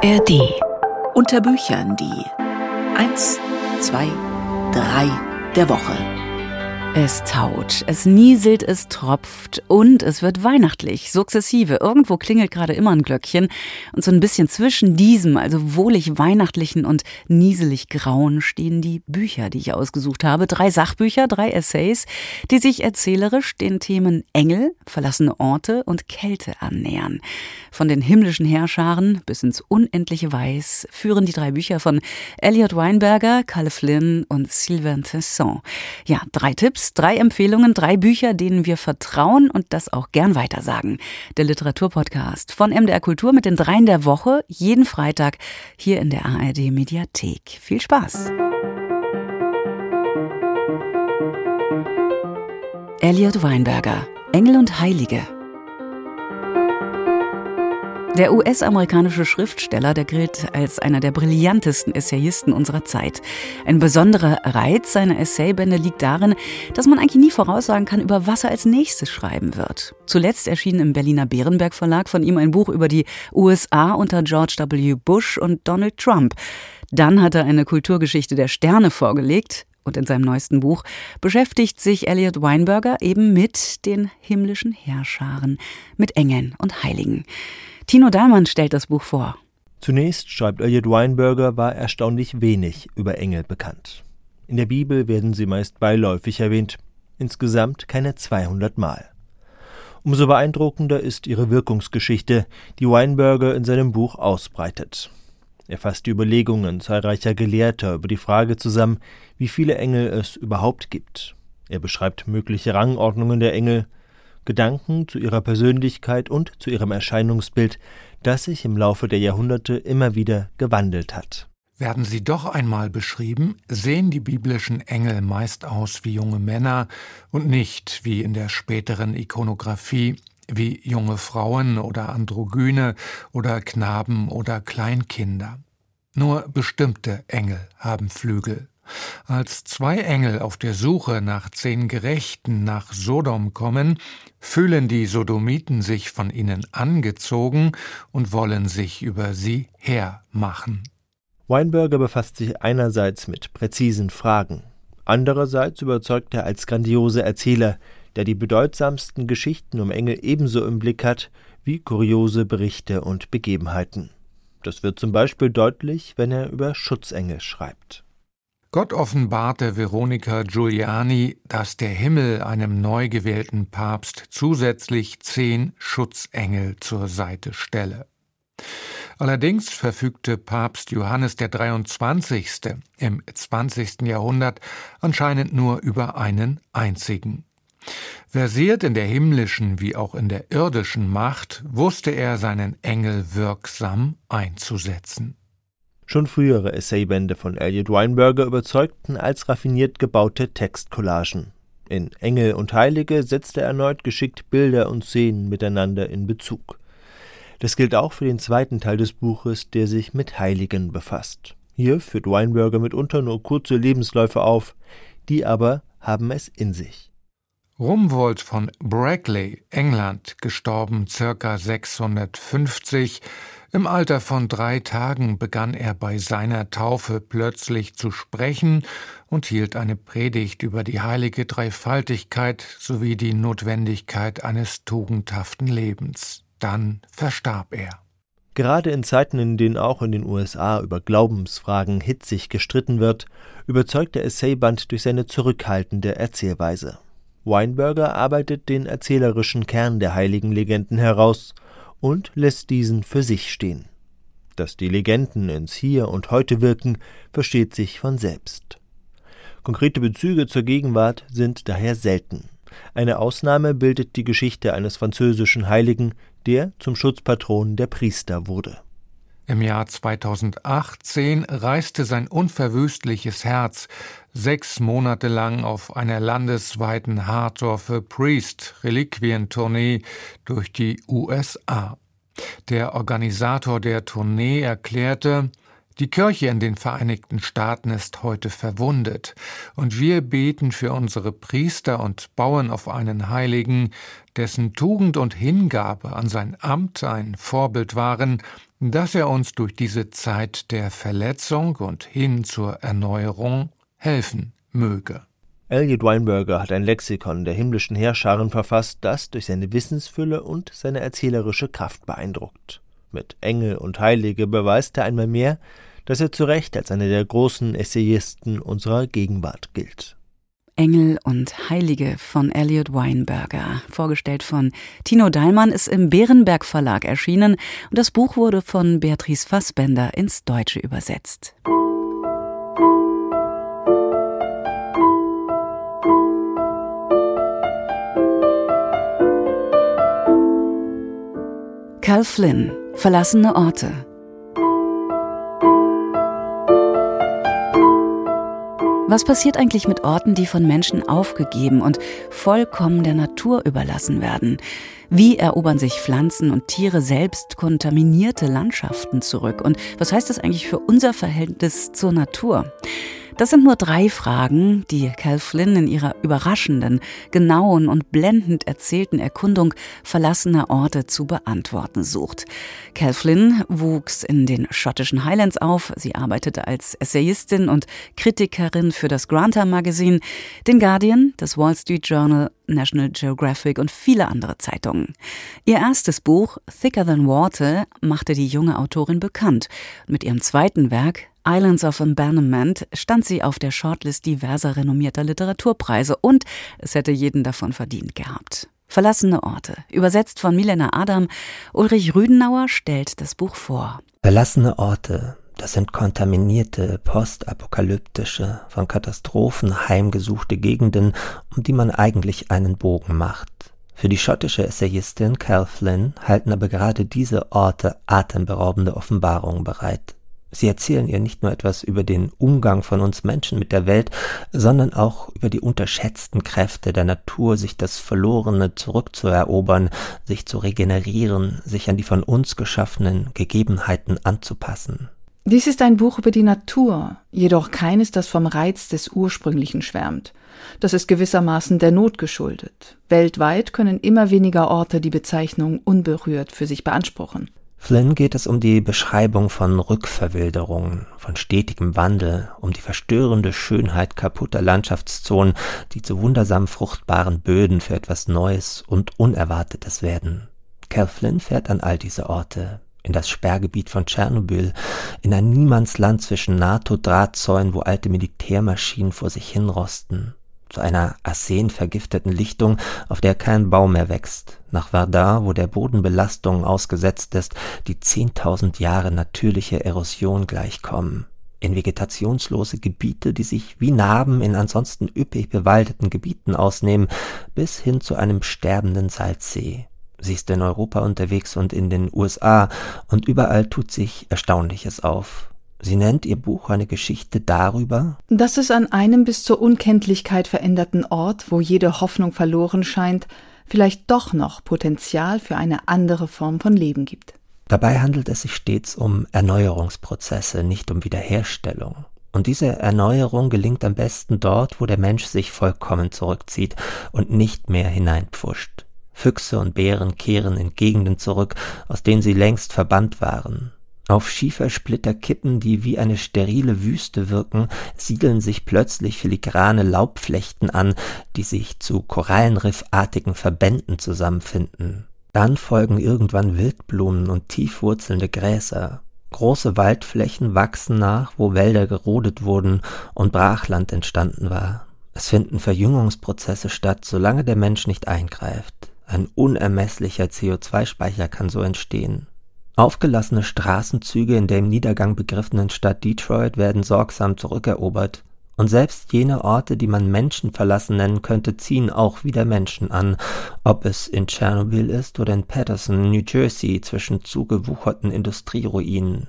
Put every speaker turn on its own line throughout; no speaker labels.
ARD.
Unter Büchern die 1, 2, 3 der Woche.
Es taut, es nieselt, es tropft und es wird weihnachtlich, sukzessive. Irgendwo klingelt gerade immer ein Glöckchen und so ein bisschen zwischen diesem, also wohlig weihnachtlichen und nieselig grauen, stehen die Bücher, die ich ausgesucht habe. Drei Sachbücher, drei Essays, die sich erzählerisch den Themen Engel, verlassene Orte und Kälte annähern. Von den himmlischen Herrscharen bis ins unendliche Weiß führen die drei Bücher von Elliot Weinberger, Kalle Flynn und Sylvain Tesson. Ja, drei Tipps drei Empfehlungen, drei Bücher, denen wir vertrauen und das auch gern weitersagen. Der Literaturpodcast von MDR Kultur mit den dreien der Woche, jeden Freitag hier in der ARD Mediathek. Viel Spaß! Elliot Weinberger, Engel und Heilige. Der US-amerikanische Schriftsteller, der gilt als einer der brillantesten Essayisten unserer Zeit. Ein besonderer Reiz seiner Essaybände liegt darin, dass man eigentlich nie voraussagen kann, über was er als nächstes schreiben wird. Zuletzt erschien im Berliner Bärenberg Verlag von ihm ein Buch über die USA unter George W. Bush und Donald Trump. Dann hat er eine Kulturgeschichte der Sterne vorgelegt, und in seinem neuesten Buch beschäftigt sich Elliot Weinberger eben mit den himmlischen Herrscharen, mit Engeln und Heiligen. Tino Dahlmann stellt das Buch vor.
Zunächst, schreibt Elliot Weinberger, war erstaunlich wenig über Engel bekannt. In der Bibel werden sie meist beiläufig erwähnt, insgesamt keine 200 Mal. Umso beeindruckender ist ihre Wirkungsgeschichte, die Weinberger in seinem Buch ausbreitet. Er fasst die Überlegungen zahlreicher Gelehrter über die Frage zusammen, wie viele Engel es überhaupt gibt. Er beschreibt mögliche Rangordnungen der Engel, Gedanken zu ihrer Persönlichkeit und zu ihrem Erscheinungsbild, das sich im Laufe der Jahrhunderte immer wieder gewandelt hat.
Werden sie doch einmal beschrieben, sehen die biblischen Engel meist aus wie junge Männer und nicht wie in der späteren Ikonographie wie junge Frauen oder Androgyne oder Knaben oder Kleinkinder. Nur bestimmte Engel haben Flügel. Als zwei Engel auf der Suche nach zehn Gerechten nach Sodom kommen, fühlen die Sodomiten sich von ihnen angezogen und wollen sich über sie hermachen.
Weinberger befasst sich einerseits mit präzisen Fragen, andererseits überzeugt er als grandiose Erzähler, der die bedeutsamsten Geschichten um Engel ebenso im Blick hat wie kuriose Berichte und Begebenheiten. Das wird zum Beispiel deutlich, wenn er über Schutzengel schreibt.
Gott offenbarte Veronika Giuliani, dass der Himmel einem neu gewählten Papst zusätzlich zehn Schutzengel zur Seite stelle. Allerdings verfügte Papst Johannes der 23. im 20. Jahrhundert anscheinend nur über einen einzigen. Versiert in der himmlischen wie auch in der irdischen Macht, wusste er seinen Engel wirksam einzusetzen.
Schon frühere Essaybände von Elliot Weinberger überzeugten als raffiniert gebaute Textcollagen. In Engel und Heilige setzt er erneut geschickt Bilder und Szenen miteinander in Bezug. Das gilt auch für den zweiten Teil des Buches, der sich mit Heiligen befasst. Hier führt Weinberger mitunter nur kurze Lebensläufe auf, die aber haben es in sich.
Rumwold von Brackley, England, gestorben circa 650, im Alter von drei Tagen begann er bei seiner Taufe plötzlich zu sprechen und hielt eine Predigt über die heilige Dreifaltigkeit sowie die Notwendigkeit eines tugendhaften Lebens. Dann verstarb er.
Gerade in Zeiten, in denen auch in den USA über Glaubensfragen hitzig gestritten wird, überzeugt der Essayband durch seine zurückhaltende Erzählweise. Weinberger arbeitet den erzählerischen Kern der heiligen Legenden heraus – und lässt diesen für sich stehen. Dass die Legenden ins Hier und Heute wirken, versteht sich von selbst. Konkrete Bezüge zur Gegenwart sind daher selten. Eine Ausnahme bildet die Geschichte eines französischen Heiligen, der zum Schutzpatron der Priester wurde.
Im Jahr 2018 reiste sein unverwüstliches Herz sechs Monate lang auf einer landesweiten Hardorfe Priest Reliquientournee durch die USA. Der Organisator der Tournee erklärte, Die Kirche in den Vereinigten Staaten ist heute verwundet, und wir beten für unsere Priester und bauen auf einen Heiligen, dessen Tugend und Hingabe an sein Amt ein Vorbild waren, dass er uns durch diese Zeit der Verletzung und hin zur Erneuerung helfen möge.
Elliot Weinberger hat ein Lexikon der himmlischen Heerscharen verfasst, das durch seine Wissensfülle und seine erzählerische Kraft beeindruckt. Mit Engel und Heilige beweist er einmal mehr, dass er zu Recht als einer der großen Essayisten unserer Gegenwart gilt.
Engel und Heilige von Elliot Weinberger, vorgestellt von Tino Dahlmann, ist im Bärenberg Verlag erschienen und das Buch wurde von Beatrice Fassbender ins Deutsche übersetzt. Cal Flynn, Verlassene Orte. Was passiert eigentlich mit Orten, die von Menschen aufgegeben und vollkommen der Natur überlassen werden? Wie erobern sich Pflanzen und Tiere selbst kontaminierte Landschaften zurück? Und was heißt das eigentlich für unser Verhältnis zur Natur? Das sind nur drei Fragen, die Cal Flynn in ihrer überraschenden, genauen und blendend erzählten Erkundung verlassener Orte zu beantworten sucht. Cal Flynn wuchs in den schottischen Highlands auf. Sie arbeitete als Essayistin und Kritikerin für das Granta Magazine, den Guardian, das Wall Street Journal, National Geographic und viele andere Zeitungen. Ihr erstes Buch, Thicker Than Water, machte die junge Autorin bekannt. Mit ihrem zweiten Werk, Islands of Abandonment stand sie auf der Shortlist diverser renommierter Literaturpreise und es hätte jeden davon verdient gehabt. Verlassene Orte, übersetzt von Milena Adam, Ulrich Rüdenauer stellt das Buch vor.
Verlassene Orte, das sind kontaminierte, postapokalyptische, von Katastrophen heimgesuchte Gegenden, um die man eigentlich einen Bogen macht. Für die schottische Essayistin Cal Flynn halten aber gerade diese Orte atemberaubende Offenbarungen bereit. Sie erzählen ihr nicht nur etwas über den Umgang von uns Menschen mit der Welt, sondern auch über die unterschätzten Kräfte der Natur, sich das Verlorene zurückzuerobern, sich zu regenerieren, sich an die von uns geschaffenen Gegebenheiten anzupassen.
Dies ist ein Buch über die Natur, jedoch keines, das vom Reiz des Ursprünglichen schwärmt. Das ist gewissermaßen der Not geschuldet. Weltweit können immer weniger Orte die Bezeichnung unberührt für sich beanspruchen.
Flynn geht es um die Beschreibung von Rückverwilderungen, von stetigem Wandel, um die verstörende Schönheit kaputter Landschaftszonen, die zu wundersam fruchtbaren Böden für etwas Neues und Unerwartetes werden. Cal Flynn fährt an all diese Orte, in das Sperrgebiet von Tschernobyl, in ein Niemandsland zwischen NATO-Drahtzäunen, wo alte Militärmaschinen vor sich hinrosten, zu einer arsenvergifteten Lichtung, auf der kein Baum mehr wächst, nach Verdun, wo der Boden Belastungen ausgesetzt ist, die zehntausend Jahre natürliche Erosion gleichkommen, in vegetationslose Gebiete, die sich wie Narben in ansonsten üppig bewaldeten Gebieten ausnehmen, bis hin zu einem sterbenden Salzsee. Sie ist in Europa unterwegs und in den USA, und überall tut sich Erstaunliches auf. Sie nennt ihr Buch eine Geschichte darüber,
dass es an einem bis zur Unkenntlichkeit veränderten Ort, wo jede Hoffnung verloren scheint, vielleicht doch noch Potenzial für eine andere Form von Leben gibt.
Dabei handelt es sich stets um Erneuerungsprozesse, nicht um Wiederherstellung. Und diese Erneuerung gelingt am besten dort, wo der Mensch sich vollkommen zurückzieht und nicht mehr hineinpfuscht. Füchse und Bären kehren in Gegenden zurück, aus denen sie längst verbannt waren. Auf Schiefersplitterkippen, die wie eine sterile Wüste wirken, siedeln sich plötzlich filigrane Laubflechten an, die sich zu korallenriffartigen Verbänden zusammenfinden. Dann folgen irgendwann Wildblumen und tiefwurzelnde Gräser. Große Waldflächen wachsen nach, wo Wälder gerodet wurden und Brachland entstanden war. Es finden Verjüngungsprozesse statt, solange der Mensch nicht eingreift. Ein unermesslicher CO2-Speicher kann so entstehen. Aufgelassene Straßenzüge in der im Niedergang begriffenen Stadt Detroit werden sorgsam zurückerobert, und selbst jene Orte, die man menschenverlassen nennen könnte, ziehen auch wieder Menschen an, ob es in Tschernobyl ist oder in Patterson, New Jersey, zwischen zugewucherten Industrieruinen.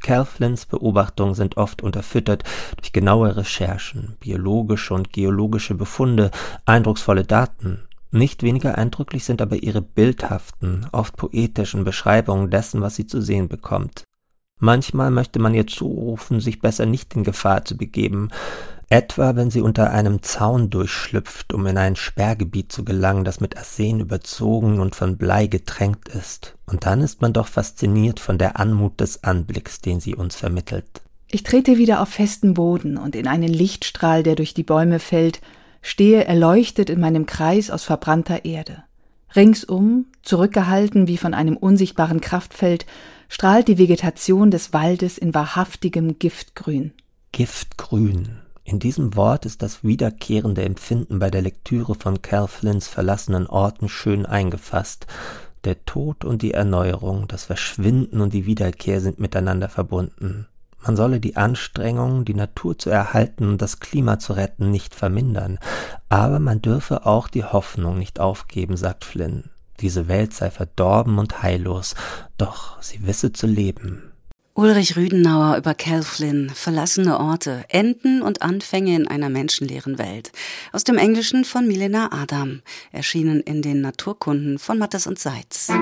Cal Beobachtungen sind oft unterfüttert durch genaue Recherchen, biologische und geologische Befunde, eindrucksvolle Daten, nicht weniger eindrücklich sind aber ihre bildhaften, oft poetischen Beschreibungen dessen, was sie zu sehen bekommt. Manchmal möchte man ihr zurufen, sich besser nicht in Gefahr zu begeben, etwa wenn sie unter einem Zaun durchschlüpft, um in ein Sperrgebiet zu gelangen, das mit Arsen überzogen und von Blei getränkt ist, und dann ist man doch fasziniert von der Anmut des Anblicks, den sie uns vermittelt.
Ich trete wieder auf festen Boden und in einen Lichtstrahl, der durch die Bäume fällt, stehe erleuchtet in meinem Kreis aus verbrannter Erde. Ringsum, zurückgehalten wie von einem unsichtbaren Kraftfeld, strahlt die Vegetation des Waldes in wahrhaftigem Giftgrün.
Giftgrün. In diesem Wort ist das wiederkehrende Empfinden bei der Lektüre von Cal Flynns verlassenen Orten schön eingefasst. Der Tod und die Erneuerung, das Verschwinden und die Wiederkehr sind miteinander verbunden. Man solle die Anstrengungen, die Natur zu erhalten und das Klima zu retten, nicht vermindern, aber man dürfe auch die Hoffnung nicht aufgeben, sagt Flynn. Diese Welt sei verdorben und heillos, doch sie wisse zu leben.
Ulrich Rüdenauer über Cal Flynn, verlassene Orte, Enden und Anfänge in einer menschenleeren Welt. Aus dem Englischen von Milena Adam, erschienen in den Naturkunden von Mattes und Seitz.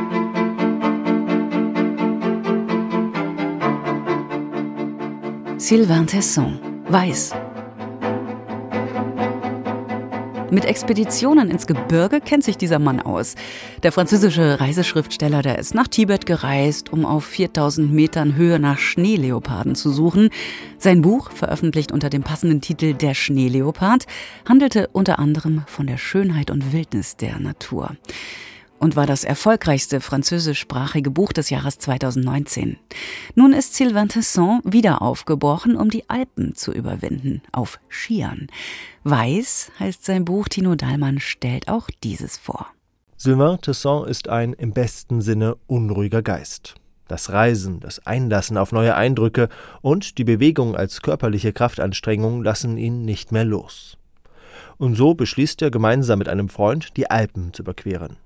Sylvain Tesson, Weiß. Mit Expeditionen ins Gebirge kennt sich dieser Mann aus. Der französische Reiseschriftsteller, der ist nach Tibet gereist, um auf 4000 Metern Höhe nach Schneeleoparden zu suchen. Sein Buch, veröffentlicht unter dem passenden Titel Der Schneeleopard, handelte unter anderem von der Schönheit und Wildnis der Natur und war das erfolgreichste französischsprachige Buch des Jahres 2019. Nun ist Sylvain Tesson wieder aufgebrochen, um die Alpen zu überwinden, auf Skiern. Weiß heißt sein Buch, Tino Dahlmann stellt auch dieses vor.
Sylvain Tesson ist ein im besten Sinne unruhiger Geist. Das Reisen, das Einlassen auf neue Eindrücke und die Bewegung als körperliche Kraftanstrengung lassen ihn nicht mehr los. Und so beschließt er gemeinsam mit einem Freund, die Alpen zu überqueren.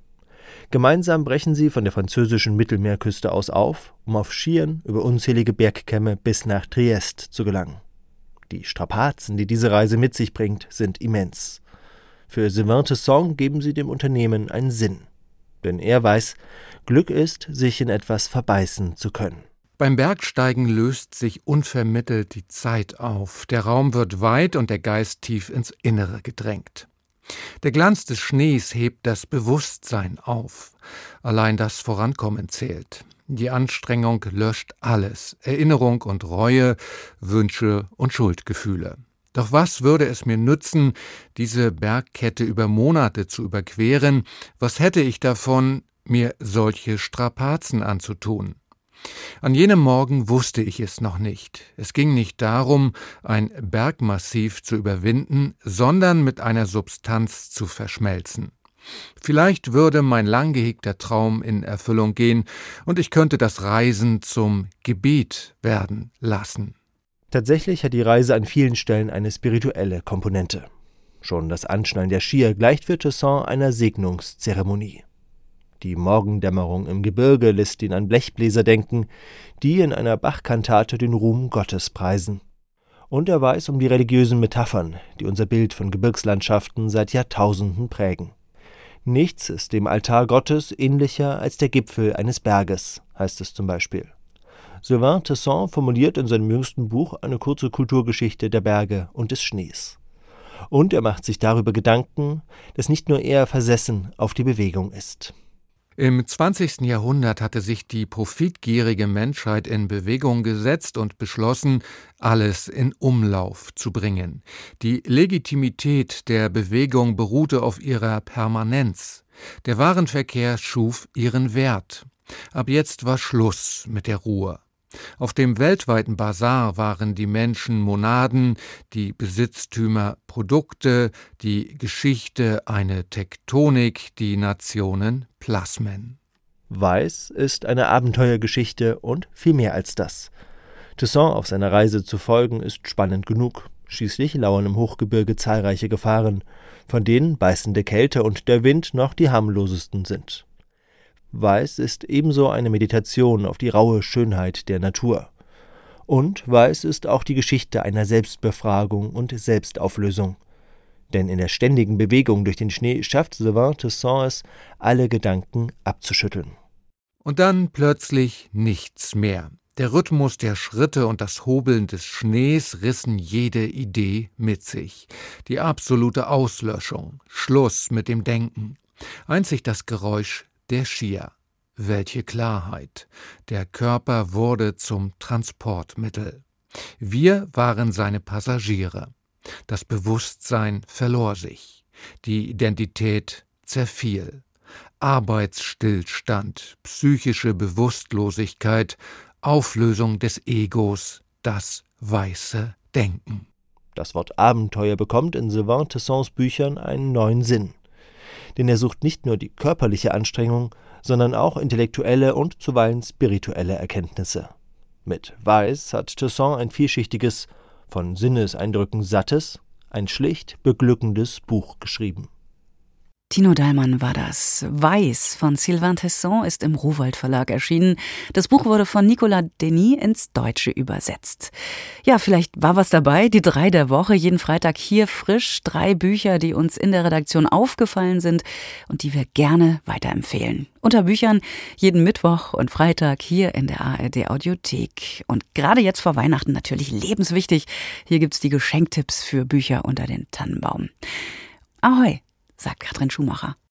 Gemeinsam brechen sie von der französischen Mittelmeerküste aus auf, um auf Skiern über unzählige Bergkämme bis nach Triest zu gelangen. Die Strapazen, die diese Reise mit sich bringt, sind immens. Für Sylvain Tesson geben sie dem Unternehmen einen Sinn. Denn er weiß, Glück ist, sich in etwas verbeißen zu können.
Beim Bergsteigen löst sich unvermittelt die Zeit auf, der Raum wird weit und der Geist tief ins Innere gedrängt. Der Glanz des Schnees hebt das Bewusstsein auf. Allein das Vorankommen zählt. Die Anstrengung löscht alles, Erinnerung und Reue, Wünsche und Schuldgefühle. Doch was würde es mir nützen, diese Bergkette über Monate zu überqueren? Was hätte ich davon, mir solche Strapazen anzutun? An jenem Morgen wusste ich es noch nicht. Es ging nicht darum, ein Bergmassiv zu überwinden, sondern mit einer Substanz zu verschmelzen. Vielleicht würde mein lang gehegter Traum in Erfüllung gehen und ich könnte das Reisen zum Gebet werden lassen.
Tatsächlich hat die Reise an vielen Stellen eine spirituelle Komponente. Schon das Anschnallen der Skier gleicht für Tesson einer Segnungszeremonie. Die Morgendämmerung im Gebirge lässt ihn an Blechbläser denken, die in einer Bachkantate den Ruhm Gottes preisen. Und er weiß um die religiösen Metaphern, die unser Bild von Gebirgslandschaften seit Jahrtausenden prägen. Nichts ist dem Altar Gottes ähnlicher als der Gipfel eines Berges, heißt es zum Beispiel. Sylvain Tesson formuliert in seinem jüngsten Buch eine kurze Kulturgeschichte der Berge und des Schnees. Und er macht sich darüber Gedanken, dass nicht nur er versessen auf die Bewegung ist.
Im 20. Jahrhundert hatte sich die profitgierige Menschheit in Bewegung gesetzt und beschlossen, alles in Umlauf zu bringen. Die Legitimität der Bewegung beruhte auf ihrer Permanenz. Der Warenverkehr schuf ihren Wert. Ab jetzt war Schluss mit der Ruhe. Auf dem weltweiten Bazar waren die Menschen Monaden, die Besitztümer Produkte, die Geschichte eine Tektonik, die Nationen Plasmen.
Weiß ist eine Abenteuergeschichte und viel mehr als das. Toussaint auf seiner Reise zu folgen ist spannend genug. Schließlich lauern im Hochgebirge zahlreiche Gefahren, von denen beißende Kälte und der Wind noch die harmlosesten sind. Weiß ist ebenso eine Meditation auf die raue Schönheit der Natur. Und Weiß ist auch die Geschichte einer Selbstbefragung und Selbstauflösung. Denn in der ständigen Bewegung durch den Schnee schafft Sylvain Tesson es, alle Gedanken abzuschütteln.
Und dann plötzlich nichts mehr. Der Rhythmus der Schritte und das Hobeln des Schnees rissen jede Idee mit sich. Die absolute Auslöschung, Schluss mit dem Denken. Einzig das Geräusch der Skier. Welche Klarheit. Der Körper wurde zum Transportmittel. Wir waren seine Passagiere. Das Bewusstsein verlor sich. Die Identität zerfiel. Arbeitsstillstand, psychische Bewusstlosigkeit, Auflösung des Egos, das weiße Denken.
Das Wort Abenteuer bekommt in Sylvain Tessons Büchern einen neuen Sinn. Denn er sucht nicht nur die körperliche Anstrengung, sondern auch intellektuelle und zuweilen spirituelle Erkenntnisse. Mit Weiß hat Tesson ein vielschichtiges, von Sinneseindrücken sattes, ein schlicht beglückendes Buch geschrieben.
Tino Dahlmann war das. Weiß von Sylvain Tesson ist im Rowold Verlag erschienen. Das Buch wurde von Nicolas Denis ins Deutsche übersetzt. Ja, vielleicht war was dabei. Die drei der Woche, jeden Freitag hier frisch. Drei Bücher, die uns in der Redaktion aufgefallen sind und die wir gerne weiterempfehlen. Unter Büchern jeden Mittwoch und Freitag hier in der ARD Audiothek. Und gerade jetzt vor Weihnachten natürlich lebenswichtig. Hier gibt's die Geschenktipps für Bücher unter den Tannenbaum. Ahoi! Sagt Katrin Schumacher.